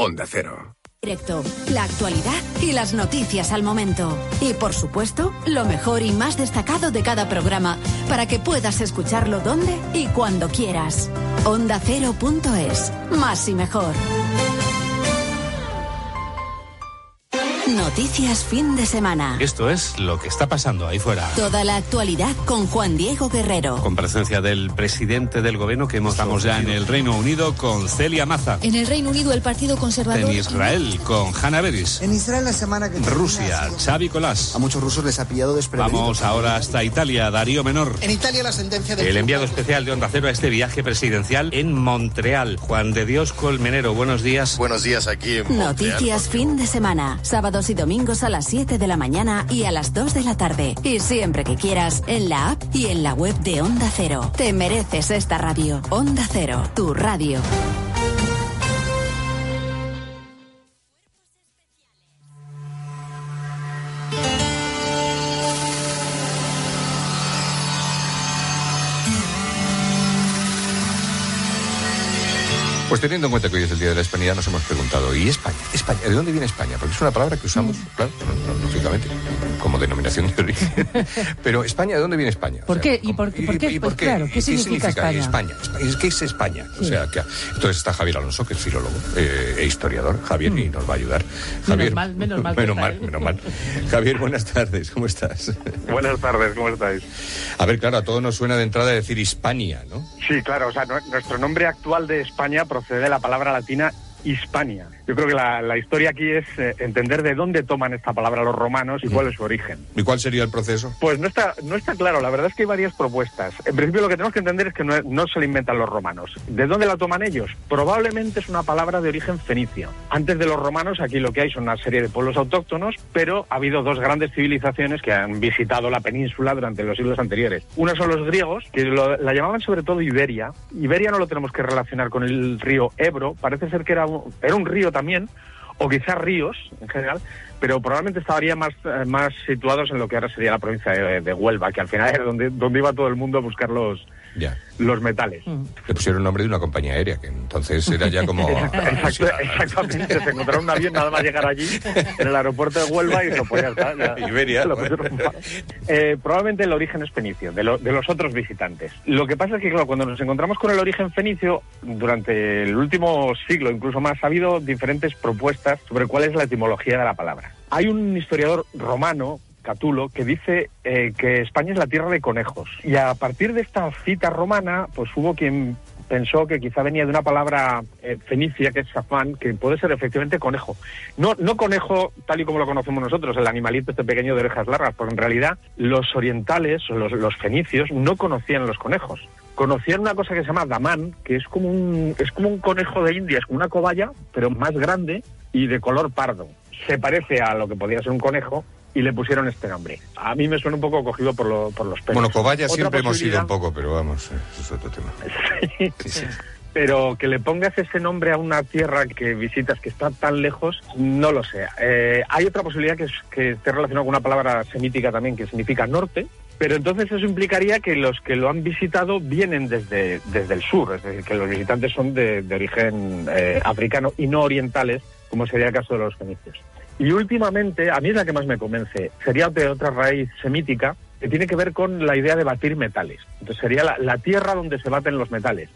Onda Cero. Directo, la actualidad y las noticias al momento. Y por supuesto, lo mejor y más destacado de cada programa para que puedas escucharlo donde y cuando quieras. Onda Cero.es. Más y mejor. Noticias fin de semana. Esto es lo que está pasando ahí fuera. Toda la actualidad con Juan Diego Guerrero. Con presencia del presidente del gobierno que hemos Estamos ya en el Reino Unido con Celia Maza. En el Reino Unido el Partido Conservador. En Israel con Hanna Beris. En Israel la semana que Rusia, Xavi Colás. A muchos rusos les ha pillado desprevenidos. Vamos ahora hasta Italia, Darío Menor. En Italia la sentencia del El enviado especial de Onda Cero a este viaje presidencial en Montreal. Juan de Dios Colmenero, buenos días. Buenos días aquí en Montreal. Noticias fin de semana. Y domingos a las 7 de la mañana y a las 2 de la tarde. Y siempre que quieras, en la app y en la web de Onda Cero. Te mereces esta radio. Onda Cero, tu radio. Pues teniendo en cuenta que hoy es el Día de la Hispanidad, nos hemos preguntado, ¿y España? España, ¿de dónde viene España? Porque es una palabra que usamos, claro, lógicamente, como denominación de origen. Pero España, ¿de dónde viene España? ¿Por qué? ¿Y por, por qué? por qué? Claro, ¿qué, significa, España? España? ¿Qué es España? O sea, que, entonces está Javier Alonso, que es filólogo eh, e historiador. Javier, y nos va a ayudar. Javier, menos mal, menos mal. Menos mal, menos mal. Javier, buenas tardes, ¿cómo estás? Buenas tardes, ¿cómo estáis? A ver, claro, a todos nos suena de entrada decir Hispania, ¿no? Sí, claro, o sea, nuestro nombre actual de España procede de la palabra latina Hispania. Yo creo que la, la historia aquí es eh, entender de dónde toman esta palabra los romanos y cuál es su origen. ¿Y cuál sería el proceso? Pues no está, no está claro, la verdad es que hay varias propuestas. En principio lo que tenemos que entender es que no, no se la inventan los romanos. ¿De dónde la toman ellos? Probablemente es una palabra de origen fenicio. Antes de los romanos aquí lo que hay son una serie de pueblos autóctonos, pero ha habido dos grandes civilizaciones que han visitado la península durante los siglos anteriores. Una son los griegos, que lo- la llamaban sobre todo Iberia. Iberia no lo tenemos que relacionar con el río Ebro, parece ser que era era un río también, o quizás ríos en general, pero probablemente estarían más, eh, más situados en lo que ahora sería la provincia de, de Huelva, que al final era donde, donde iba todo el mundo a buscar los, Ya. los metales. Le pusieron el nombre de una compañía aérea, que entonces era ya como... Exacto, exactamente, se encontraron un avión nada más llegar allí, en el aeropuerto de Huelva, y dijo, pues ya está. ya- Iberia, lo bueno. Eh, probablemente el origen es fenicio, de, lo- de los otros visitantes. Lo que pasa es que, claro, cuando nos encontramos con el origen fenicio, durante el último siglo, incluso más, ha habido diferentes propuestas sobre cuál es la etimología de la palabra. Hay un historiador romano, Catulo, que dice eh, que España es la tierra de conejos. Y a partir de esta cita romana, pues hubo quien pensó que quizá venía de una palabra eh, fenicia, que es safán, que puede ser efectivamente conejo. No, no conejo tal y como lo conocemos nosotros, el animalito este pequeño de orejas largas, porque en realidad los orientales, los, los fenicios, no conocían los conejos. Conocían una cosa que se llama damán, que es como un, es como un conejo de India, es como una cobaya, pero más grande y de color pardo. Se parece a lo que podía ser un conejo y le pusieron este nombre. A mí me suena un poco cogido por, lo- por los pelos. Bueno, cobaya Otra siempre hemos sido un poco, pero vamos, eh, eso es otro tema. Sí. Pero que le pongas ese nombre a una tierra que visitas que está tan lejos, no lo sé. Eh, hay otra posibilidad que, es, que esté relacionada con una palabra semítica también que significa norte, pero entonces eso implicaría que los que lo han visitado vienen desde, desde el sur, es decir, que los visitantes son de, de origen eh, africano y no orientales, como sería el caso de los fenicios. Y últimamente, a mí es la que más me convence, sería de otra raíz semítica que tiene que ver con la idea de batir metales. Entonces sería la, la tierra donde se baten los metales,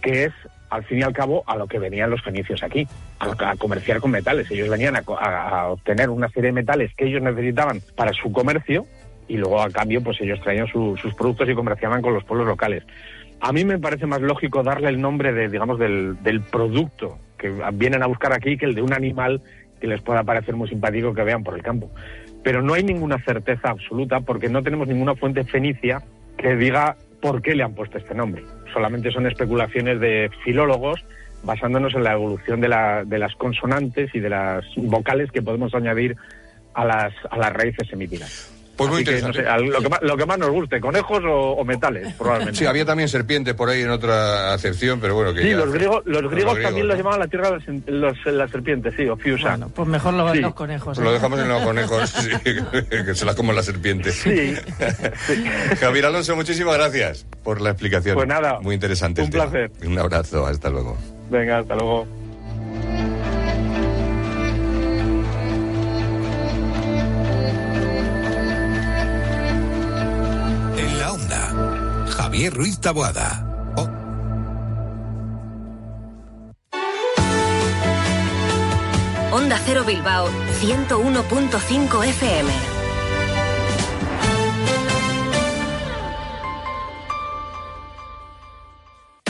que es, al fin y al cabo, a lo que venían los fenicios aquí, a, a comerciar con metales. Ellos venían a, a- a obtener una serie de metales que ellos necesitaban para su comercio y luego, a cambio, pues ellos traían su- sus productos y comerciaban con los pueblos locales. A mí me parece más lógico darle el nombre de, digamos, del, del producto que vienen a buscar aquí que el de un animal que les pueda parecer muy simpático que vean por el campo. Pero no hay ninguna certeza absoluta porque no tenemos ninguna fuente fenicia que diga por qué le han puesto este nombre. Solamente son especulaciones de filólogos basándonos en la evolución de, la- de las consonantes y de las vocales que podemos añadir a las, a las raíces semíticas. Pues muy Así que, no interesante. sé, lo, que más, lo que más nos guste, conejos o, o metales, probablemente. Sí, había también serpiente por ahí en otra acepción, pero bueno, que Sí, ya- los griegos, los griegos griegos, también ¿no? los llamaban la tierra de las, los- las serpientes, sí, o Fiusa. Pues mejor lo, Sí. los conejos. ¿eh? Lo dejamos en los conejos, sí, que se la coman la serpiente. Sí. Javier Alonso, muchísimas gracias por la explicación. Pues nada, Muy interesante. un tema. placer. Un abrazo, hasta luego. Venga, hasta luego. Daniel Ruiz Taboada. Oh. Onda Cero Bilbao 101.5 FM.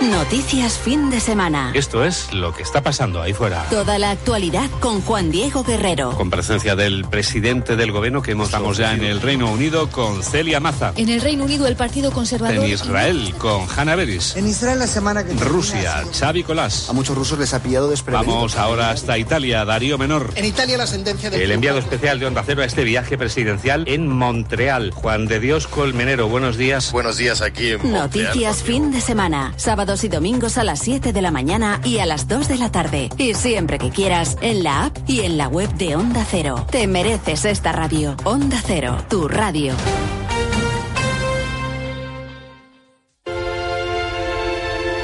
Noticias fin de semana. Esto es lo que está pasando ahí fuera. Toda la actualidad con Juan Diego Guerrero. Con presencia del presidente del gobierno que estamos ya en el Reino Unido con Celia Maza. En el Reino Unido el Partido Conservador. En Israel con Hanna Beris. En Israel la semana que Rusia, Xavi Colás. A muchos rusos les ha pillado desprevenidos. Vamos ahora hasta Italia, Darío Menor. En Italia la sentencia de El enviado especial de Onda Cero a este viaje presidencial en Montreal. Juan de Dios Colmenero, buenos días. Buenos días aquí en Noticias fin de semana. Sábados y domingos a las 7 de la mañana y a las 2 de la tarde. Y siempre que quieras, en la app y en la web de Onda Cero. Te mereces esta radio. Onda Cero, tu radio.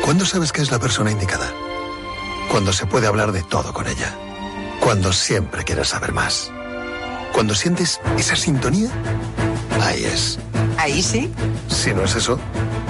¿Cuándo sabes que es la persona indicada? Cuando se puede hablar de todo con ella. Cuando siempre quieres saber más. Cuando sientes esa sintonía, ahí es. Ahí sí. Si no es eso,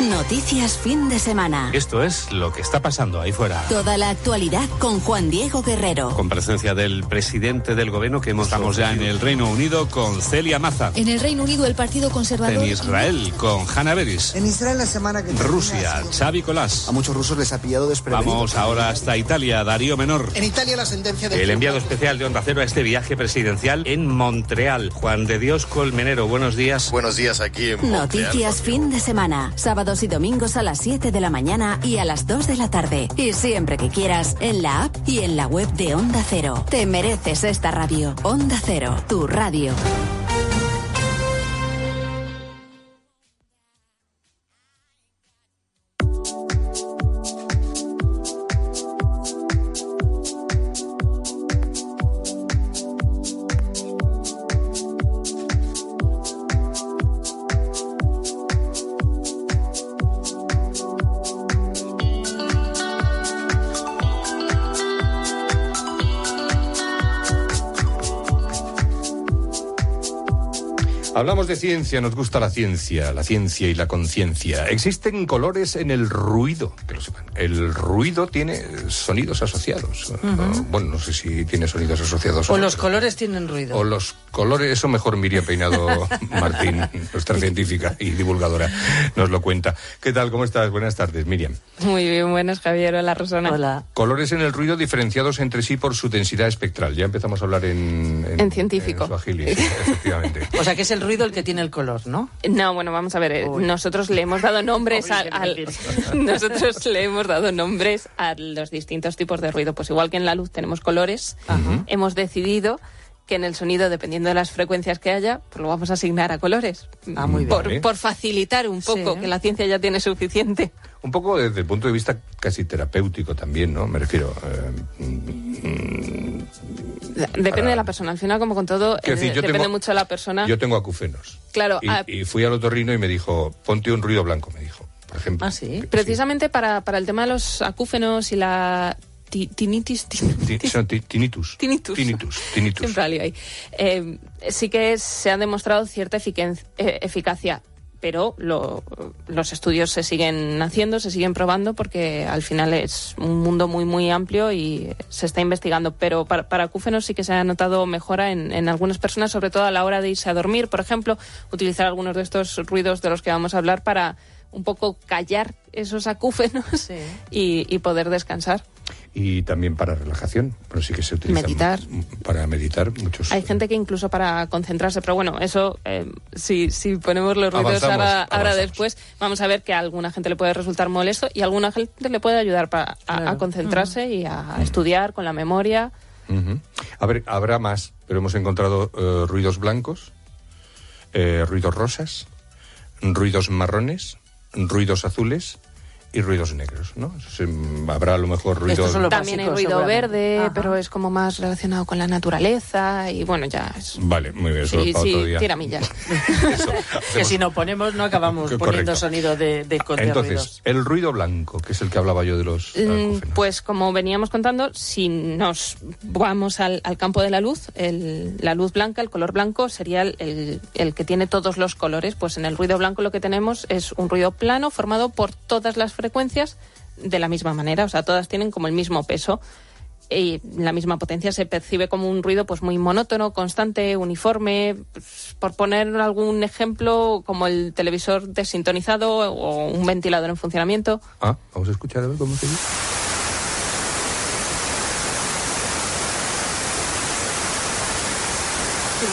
Noticias fin de semana. Esto es lo que está pasando ahí fuera. Toda la actualidad con Juan Diego Guerrero. Con presencia del presidente del gobierno que estamos ya en el Reino Unido con Celia Maza. En el Reino Unido el Partido Conservador. En Israel con Hanna Beris. En Israel la semana que Rusia, Xavi Colás. A muchos rusos les ha pillado desprevenidos. Vamos ahora hasta Italia, Darío Menor. En Italia la sentencia de El enviado especial de Onda Cero a este viaje presidencial en Montreal. Juan de Dios Colmenero, buenos días. Buenos días aquí en Noticias fin de semana. Y domingos a las 7 de la mañana y a las 2 de la tarde. Y siempre que quieras, en la app y en la web de Onda Cero. Te mereces esta radio. Onda Cero, tu radio. De ciencia, nos gusta la ciencia, la ciencia y la conciencia. Existen colores en el ruido, que lo sepan. El ruido tiene sonidos asociados. Ujú. Bueno, no sé si tiene sonidos asociados. O no, los colores tienen ruido. O los colores, eso mejor Miriam Peinado Martín, nuestra científica y divulgadora, nos lo cuenta. ¿Qué tal? ¿Cómo estás? Buenas tardes, Miriam. Muy bien, buenas, Javier. Hola, Rosana. Hola. Colores en el ruido diferenciados entre sí por su densidad espectral. Ya empezamos a hablar en... En científico. en suajili, sí, efectivamente. O sea, que es el ruido el que tiene el color, ¿no? No, bueno, vamos a ver. eh, Nosotros le hemos dado nombres al, nosotros le hemos dado nombres a los distintos tipos de ruido. Pues igual que en la luz tenemos colores, hemos decidido que en el sonido, dependiendo de las frecuencias que haya, pues lo vamos a asignar a colores. Ah, muy bien. Por, Vale. por facilitar un poco, Sí. que la ciencia ya tiene suficiente. Un poco desde el punto de vista casi terapéutico también, ¿no? Me refiero... eh, Depende Para- de la persona. Al final, como con todo, decir, eh, depende tengo- mucho de la persona. Yo tengo acufenos. Claro, Y, ah, y fui al otorrino y me dijo, ponte un ruido blanco, me dijo, por ejemplo. Ah, sí. precisamente para, para el tema de los acúfenos y la ti- tinitis, Ti- tinitis, son ti- tinnitus. Tinnitus. Tinnitus. tinnitus. Siempre ahí. Eh, sí que se ha demostrado cierta eh, eficacia. Pero lo- los estudios se siguen haciendo, se siguen probando porque al final es un mundo muy muy amplio y se está investigando. Pero para, para acúfenos sí que se ha notado mejora en, en algunas personas, sobre todo a la hora de irse a dormir, por ejemplo, utilizar algunos de estos ruidos de los que vamos a hablar para un poco callar esos acúfenos y, y poder descansar. Y también para relajación, pero sí que se utiliza Meditar. m- para meditar muchos. Hay gente que incluso para concentrarse, pero bueno, eso, eh, si, si ponemos los ruidos Avanzamos, ahora, después, vamos a ver que a alguna gente le puede resultar molesto y a alguna gente le puede ayudar para, a, concentrarse y a estudiar con la memoria. A ver, habrá más, pero hemos encontrado eh, ruidos blancos, eh, ruidos rosas, ruidos marrones, ruidos azules y ruidos negros, ¿no? Eso se- habrá a lo mejor ruidos... También hay ruido verde, pero es como más relacionado con la naturaleza y bueno, ya es... Vale, muy bien, eso Sí, para otro sí, día. tiramillas. Que si no ponemos, no acabamos Correcto. poniendo sonido de, de, de Entonces, ruidos. el ruido blanco, que es el que hablaba yo de los... Mm, Pues como veníamos contando, si nos vamos al, al campo de la luz, el- la luz blanca, el color blanco, sería el, el- el que tiene todos los colores. Pues en el ruido blanco lo que tenemos es un ruido plano formado por todas las frecuencias de la misma manera, o sea, todas tienen como el mismo peso. Y la misma potencia se percibe como un ruido pues muy monótono, constante, uniforme. Pues, por poner algún ejemplo, como el televisor desintonizado o un ventilador en funcionamiento. Ah, vamos a escuchar a ver cómo se dice.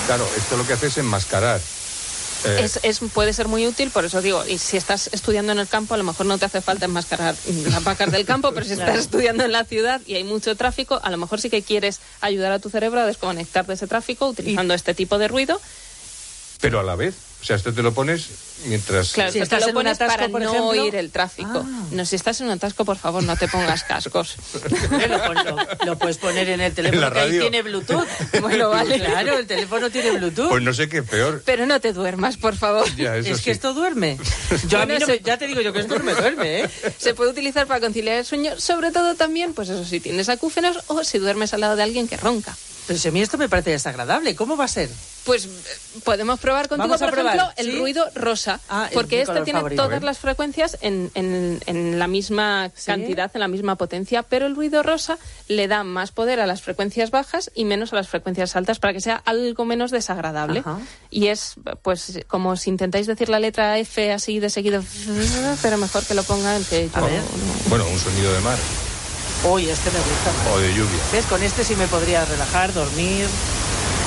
Claro, esto lo que hace es enmascarar. Eh, Es, es- puede ser muy útil, por eso digo, y si estás estudiando en el campo, a lo mejor no te hace falta enmascarar las vacas del campo, pero si estás Claro. estudiando en la ciudad y hay mucho tráfico, a lo mejor sí que quieres ayudar a tu cerebro a desconectar de ese tráfico utilizando este tipo de ruido. pero a la vez, o sea, esto te lo pones mientras... Claro, Si esto estás te en lo un pones atasco, para por no oír el tráfico. No, si estás en un atasco, por favor, no te pongas cascos. Lo, lo- lo puedes poner en el teléfono la que ahí radio. tiene Bluetooth. Bueno, vale. Claro, el teléfono tiene Bluetooth. Pues no sé qué peor. Pero no te duermas, por favor. Ya, eso es sí. que esto duerme. Yo a mí no me- ya te digo yo que esto no me duerme, ¿eh? Se puede utilizar para conciliar el sueño, sobre todo también, pues eso, si tienes acúfenos o si duermes al lado de alguien que ronca. Pero si a mí esto me parece desagradable, ¿cómo va a ser? Pues eh, podemos probar contigo, Vamos a por probar, ejemplo, el ruido rosa. Ah, porque este tiene favorito. Todas ver. las frecuencias en, en- en la misma cantidad, en la misma potencia, pero el ruido rosa le da más poder a las frecuencias bajas y menos a las frecuencias altas para que sea algo menos desagradable. Ajá. Y es, pues, como si intentáis decir la letra F así de seguido, pero mejor que lo pongan que yo A ver. Bueno, un sonido de mar Uy, este me gusta más. o de lluvia. ¿Ves? Con este sí me podría relajar, dormir.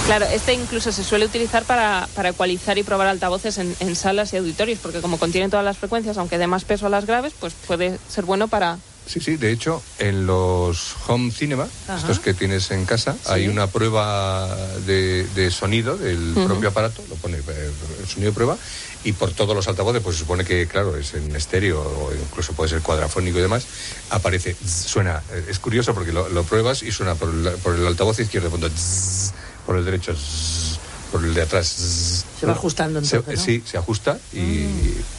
Claro, este incluso se suele utilizar para, para ecualizar y probar altavoces en, en salas y auditorios, porque como contiene todas las frecuencias, aunque dé más peso a las graves, pues puede ser bueno para... Sí, sí, de hecho, en los home cinema, Ajá. estos que tienes en casa, hay una prueba de, de sonido del propio aparato, lo pone eh, el sonido de prueba, y por todos los altavoces, pues se supone que, claro, es en estéreo o incluso puede ser cuadrafónico y demás, aparece, suena, eh, es curioso porque lo, lo pruebas y suena por el, por el altavoz izquierdo, fondo, por el derecho, zzz, por el de atrás. Se va ajustando Se- entonces, ¿no? Sí, se ajusta y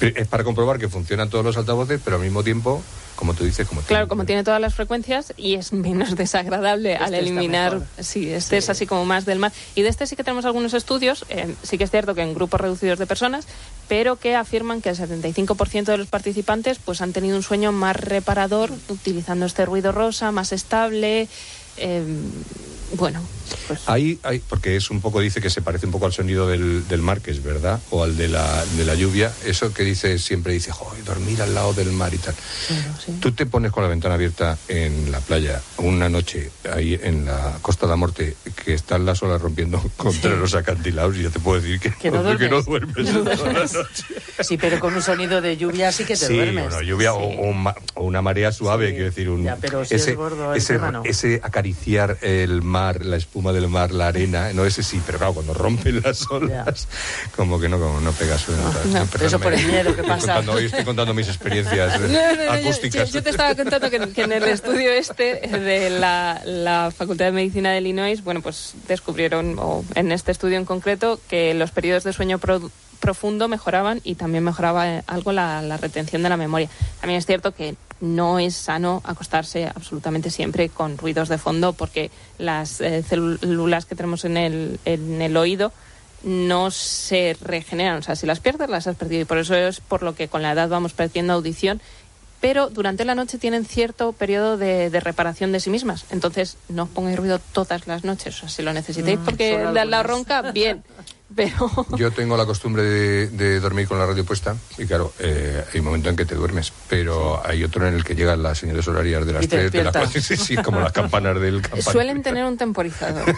es para comprobar que funcionan todos los altavoces, pero al mismo tiempo, como tú dices, como Claro, como tiene todas las frecuencias y es menos desagradable al Este está eliminar... Sí, este es así como más del mar. Y de este sí que tenemos algunos estudios, eh, sí que es cierto que en grupos reducidos de personas, pero que afirman que el 75% de los participantes pues han tenido un sueño más reparador utilizando este ruido rosa, más estable... eh, bueno, pues Ahí, hay, porque es un poco, dice que se parece un poco al sonido del, del mar, que es verdad, o al de la, de la lluvia. Eso que dice, siempre dice, joder, dormir al lado del mar y tal. Tú te pones con la ventana abierta en la playa una noche, ahí en la Costa de la Muerte, que están las olas rompiendo contra los acantilados, y ya te puedo decir que, Que no que no duermes. duermes. No toda la duermes. noche. Sí, pero con un sonido de lluvia sí que te sí, duermes. una lluvia o, o ma- o una marea suave, quiero decir, un, Ya, pero si ese, es gordo ese, no. ese acariciar el mar, la espuma del mar, la arena, no ese sí, pero claro, cuando rompen las olas, como que no, como no pega suena. no. Eso por el miedo que pasa. contando- hoy estoy contando mis experiencias No, no, no, acústicas. Yo, yo te estaba contando que, que en el estudio este de la, la Facultad de Medicina de Illinois, bueno, pues descubrieron, o en este estudio en concreto, que los periodos de sueño pro- profundo mejoraban y también mejoraba eh, algo la, la retención de la memoria. También es cierto que no es sano acostarse absolutamente siempre con ruidos de fondo porque las eh, células que tenemos en el, en el oído no se regeneran. O sea, si las pierdes, las has perdido. Y por eso es por lo que con la edad vamos perdiendo audición. Pero durante la noche tienen cierto periodo de, de reparación de sí mismas. Entonces, no os pongáis ruido todas las noches. O sea, si lo necesitáis Mm, porque solo la, ronca, bien. Pero Yo tengo la costumbre de, de dormir con la radio puesta y claro, eh, hay un momento en que te duermes, pero hay otro en el que llegan las señales horarias de las Y te 3, de las despiertas. 4, sí, sí, como las campanas del campanario. suelen tener un temporizador.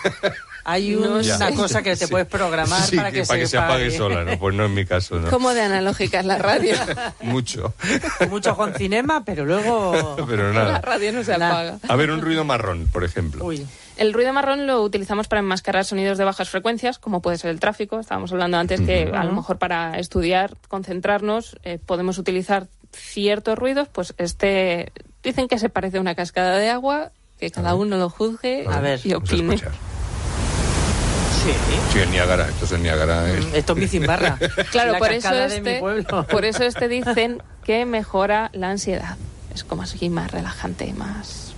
Hay No una cosa que te puedes programar Sí, para que, se apague sola, ¿no? Pues no en mi caso, ¿no? ¿Cómo de analógica es la radio? Mucho, Mucho Juan Cinema, pero luego... pero La nada. radio no se apaga. A ver, un ruido marrón, por ejemplo. Uy, El ruido marrón lo utilizamos para enmascarar sonidos de bajas frecuencias, como puede ser el tráfico. Estábamos hablando antes que a lo mejor para estudiar, concentrarnos, eh, podemos utilizar ciertos ruidos. Pues este dicen que se parece a una cascada de agua, que cada uno lo juzgue A ver, y opine. escuchar. sí. Sí, el Niágara, esto es el Niágara. es- Esto es mi cimbarra. Claro, La por eso, cascada de mi este, pueblo. por eso este dicen que mejora la ansiedad. Es como así más relajante, más...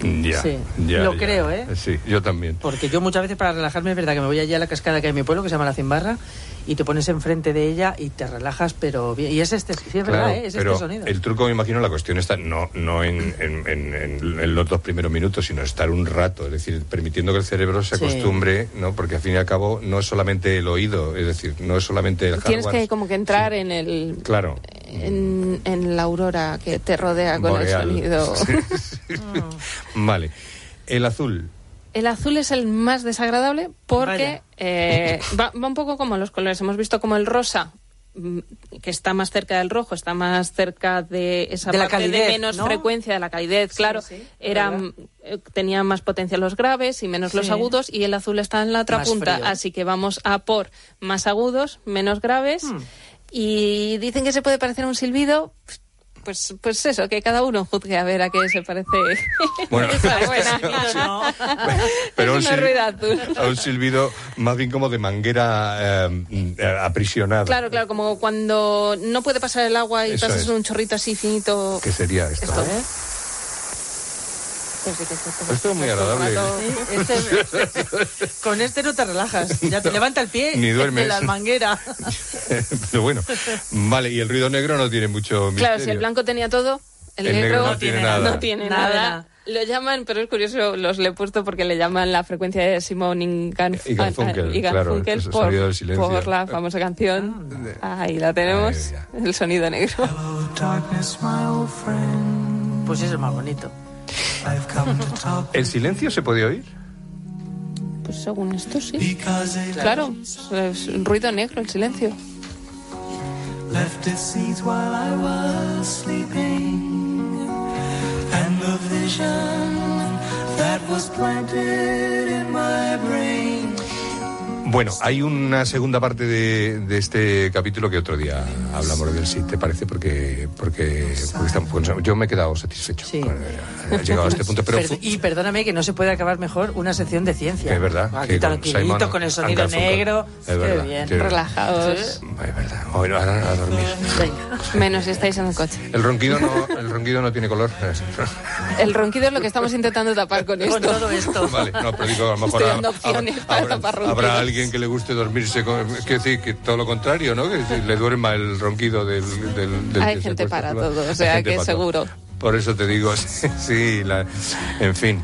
Ya, Sí, ya, lo ya. creo, ¿eh? Sí, yo también. Porque yo muchas veces para relajarme es verdad que me voy allí a la cascada que hay en mi pueblo, que se llama La Cimbarra, y te pones enfrente de ella y te relajas, pero bien. Y es este, sí, es verdad, ¿eh? es pero este sonido. el truco, me imagino, la cuestión está no, no en, en- en- en- en los dos primeros minutos, sino estar un rato, es decir, permitiendo que el cerebro se Sí. acostumbre, ¿no? Porque al fin y al cabo no es solamente el oído, es decir, no es solamente el Tienes hardware. que como que entrar en el... Claro. En, en la aurora que te rodea con Boreal. el sonido. Vale. El azul. El azul es el más desagradable porque eh, va, va un poco como los colores. Hemos visto como el rosa, mm, que está más cerca del rojo, está más cerca de esa De la parte calidez, de menos ¿no? frecuencia, de la calidez, claro. sí, era, eh, tenía más potencia los graves y menos los agudos y el azul está en la otra Más punta. frío. Así que vamos a por más agudos, menos graves. Hmm. Y dicen que se puede parecer a un silbido. Pues, pues eso, que cada uno juzgue a ver a qué se parece. Bueno. Esa buena. No. Pero es un una sil- rueda azul. A un silbido más bien como de manguera eh, aprisionada. Claro, claro, como cuando no puede pasar el agua y Eso pasas es. un chorrito así finito. ¿Qué sería esto? Esto. eh? Pues esto- Esto es muy agradable. Sí, este- con este no te relajas. Ya te levanta el pie Ni duermes. de la manguera. Pero bueno. Vale, y el ruido negro no tiene mucho misterio. Claro, si el blanco tenía todo, el, El negro no tiene nada. no tiene Nada, nada. Lo llaman, pero es curioso, los le he puesto porque le llaman la frecuencia de Simon y Garf- Y Garfunkel, y claro, Garfunkel es el por, del por la famosa canción. Ahí la tenemos, Ay, el sonido negro. Pues eso es más bonito. ¿El silencio se puede oír? Pues según esto sí. Claro, es un ruido negro, el silencio. that was planted in my brain. Bueno, hay una segunda parte de, de este capítulo que otro día hablamos del sí, ¿te parece? Porque, porque, porque estamos- pues, yo me he quedado satisfecho. con- he llegado a este punto, pero Perd- y perdóname que no se puede acabar mejor una sección de ciencia. Es verdad, Aquí con tranquilito, con el sonido negro. Es Qué bien. Relajados. es verdad. Bueno, ahora a dormir. Menos si estáis en el coche. El ronquido no, el ronquido no tiene color. El ronquido es lo que estamos intentando tapar con esto. todo esto. Vale, no, pero digo, a lo mejor Estoy ha- dando opciones habrá, para habrá- tapar ronquidos. habrá alguien que le guste dormirse con. Quiero decir que todo lo contrario, ¿no? Que le duerma el ronquido del. del, del Hay gente para todo, o sea que para todo. seguro. Por eso te digo, sí, sí, la- en fin.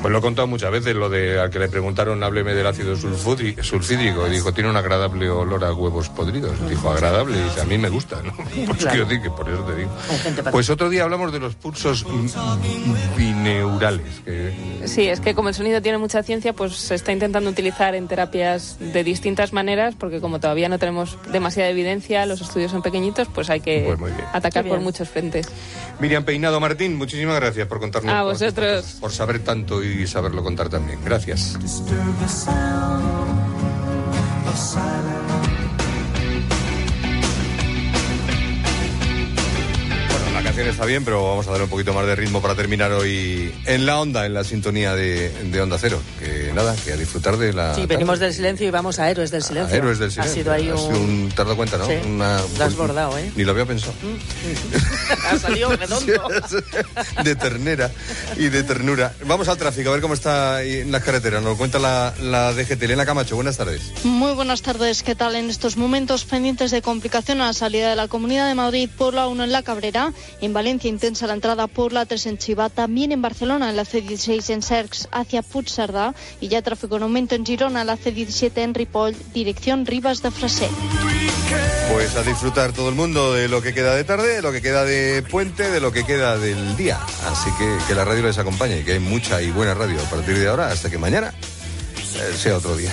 Pues lo he contado muchas veces, lo de al que le preguntaron, hábleme del ácido sulfídrico, y dijo, tiene un agradable olor a huevos podridos. Dijo, agradable, y dice, a mí me gusta, ¿no? Pues Claro. quiero decir que por eso te digo. Pues otro día hablamos de los pulsos bineurales, que Sí, es que como el sonido tiene mucha ciencia, pues se está intentando utilizar en terapias de distintas maneras, porque como todavía no tenemos demasiada evidencia, los estudios son pequeñitos, pues hay que Pues atacar por muchos frentes. Miriam Peinado Martín, muchísimas gracias por contarnos. A vosotros. Por saber tanto y saberlo contar también. Gracias. Canción está bien, pero vamos a darle un poquito más de ritmo para terminar hoy en la onda, en la sintonía de, de Onda Cero. Que nada, que a disfrutar de la. Sí, venimos del silencio y vamos a Héroes del Silencio. a Héroes del Silencio. Ha sido ahí Ha sido un... un- Te has dado cuenta, ¿no? Sí, Una- lo has bordado, ¿eh? Ni lo había pensado. ha salido redondo. de ternera y de ternura. Vamos al tráfico, a ver cómo está en las carreteras. Nos lo cuenta la, la DGT. Elena Camacho, buenas tardes. Muy buenas tardes, ¿qué tal? En estos momentos pendientes de complicación a la salida de la Comunidad de Madrid por la 1 en la Cabrera, en Valencia intensa la entrada por la 3 en Chiva, también en Barcelona en la C16 en Cercs hacia Puigcerdà y ya tráfico en aumento en Girona la C17 en Ripoll, dirección Rivas de Freser. Pues a disfrutar todo el mundo de lo que queda de tarde, de lo que queda de puente, de lo que queda del día. Así que que la radio les acompañe y que hay mucha y buena radio a partir de ahora hasta que mañana eh, sea otro día.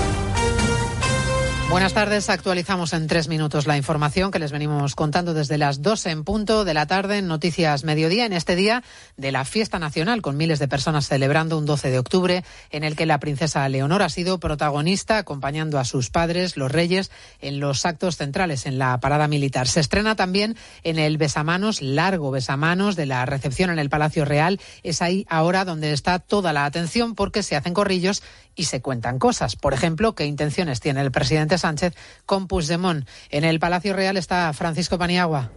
Buenas tardes, actualizamos en tres minutos la información que les venimos contando desde las 2 en punto de la tarde en Noticias Mediodía, en este día de la fiesta nacional, con miles de personas celebrando un 12 de octubre, en el que la princesa Leonor ha sido protagonista, acompañando a sus padres, los reyes, en los actos centrales, en la parada militar. Se estrena también en el besamanos, largo besamanos de la recepción en el Palacio Real. Es ahí ahora donde está toda la atención porque se hacen corrillos y se cuentan cosas. Por ejemplo, qué intenciones tiene el presidente Sánchez con Puigdemont. En el Palacio Real está Francisco Paniagua.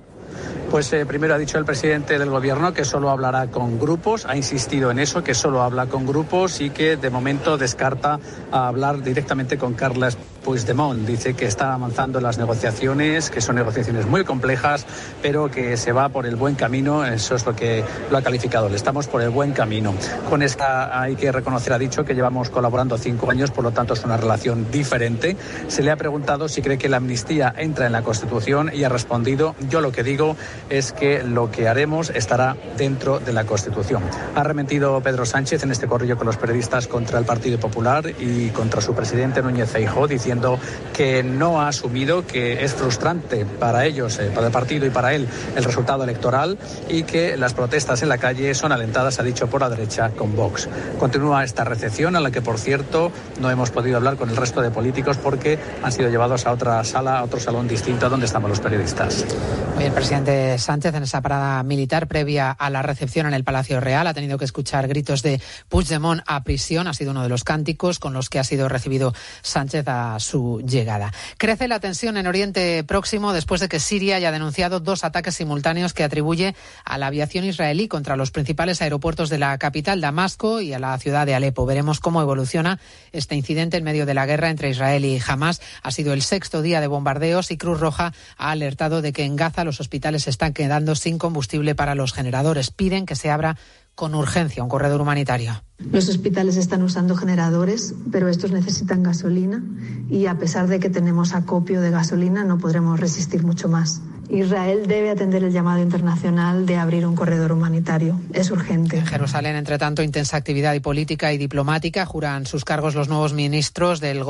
Pues eh, primero ha dicho el presidente del gobierno que solo hablará con grupos, ha insistido en eso, que solo habla con grupos y que de momento descarta a hablar directamente con Carles Puigdemont. Dice que está avanzando las negociaciones, que son negociaciones muy complejas, pero que se va por el buen camino, eso es lo que lo ha calificado, le estamos por el buen camino. Con esta hay que reconocer, ha dicho que llevamos colaborando cinco años, por lo tanto es una relación diferente. Se le ha preguntado si cree que la amnistía entra en la Constitución y ha respondido, yo lo que digo es que lo que haremos estará dentro de la Constitución. Ha remitido Pedro Sánchez en este corrillo con los periodistas contra el Partido Popular y contra su presidente Núñez Feijóo, diciendo que no ha asumido que es frustrante para ellos, eh, para el partido y para él, el resultado electoral y que las protestas en la calle son alentadas, ha dicho, por la derecha con Vox. Continúa esta recepción a la que, por cierto, no hemos podido hablar con el resto de políticos porque han sido llevados a otra sala, a otro salón distinto donde estamos los periodistas. Hoy el presidente Sánchez en esa parada militar previa a la recepción en el Palacio Real ha tenido que escuchar gritos de Puigdemont a prisión. Ha sido uno de los cánticos con los que ha sido recibido Sánchez a su llegada. Crece la tensión en Oriente Próximo después de que Siria haya denunciado dos ataques simultáneos que atribuye a la aviación israelí contra los principales aeropuertos de la capital, Damasco, y a la ciudad de Alepo. Veremos cómo evoluciona este incidente en medio de la guerra entre Israel y Hamas. Ha sido el sexto día de bombardeos y Cruz Roja ha alertado de que en Gaza los hospitales se están quedando sin combustible para los generadores. Piden que se abra con urgencia un corredor humanitario. Los hospitales están usando generadores, pero estos necesitan gasolina y a pesar de que tenemos acopio de gasolina no podremos resistir mucho más. Israel debe atender el llamado internacional de abrir un corredor humanitario. Es urgente. En Jerusalén, entre tanto, intensa actividad y política y diplomática. Juran sus cargos los nuevos ministros del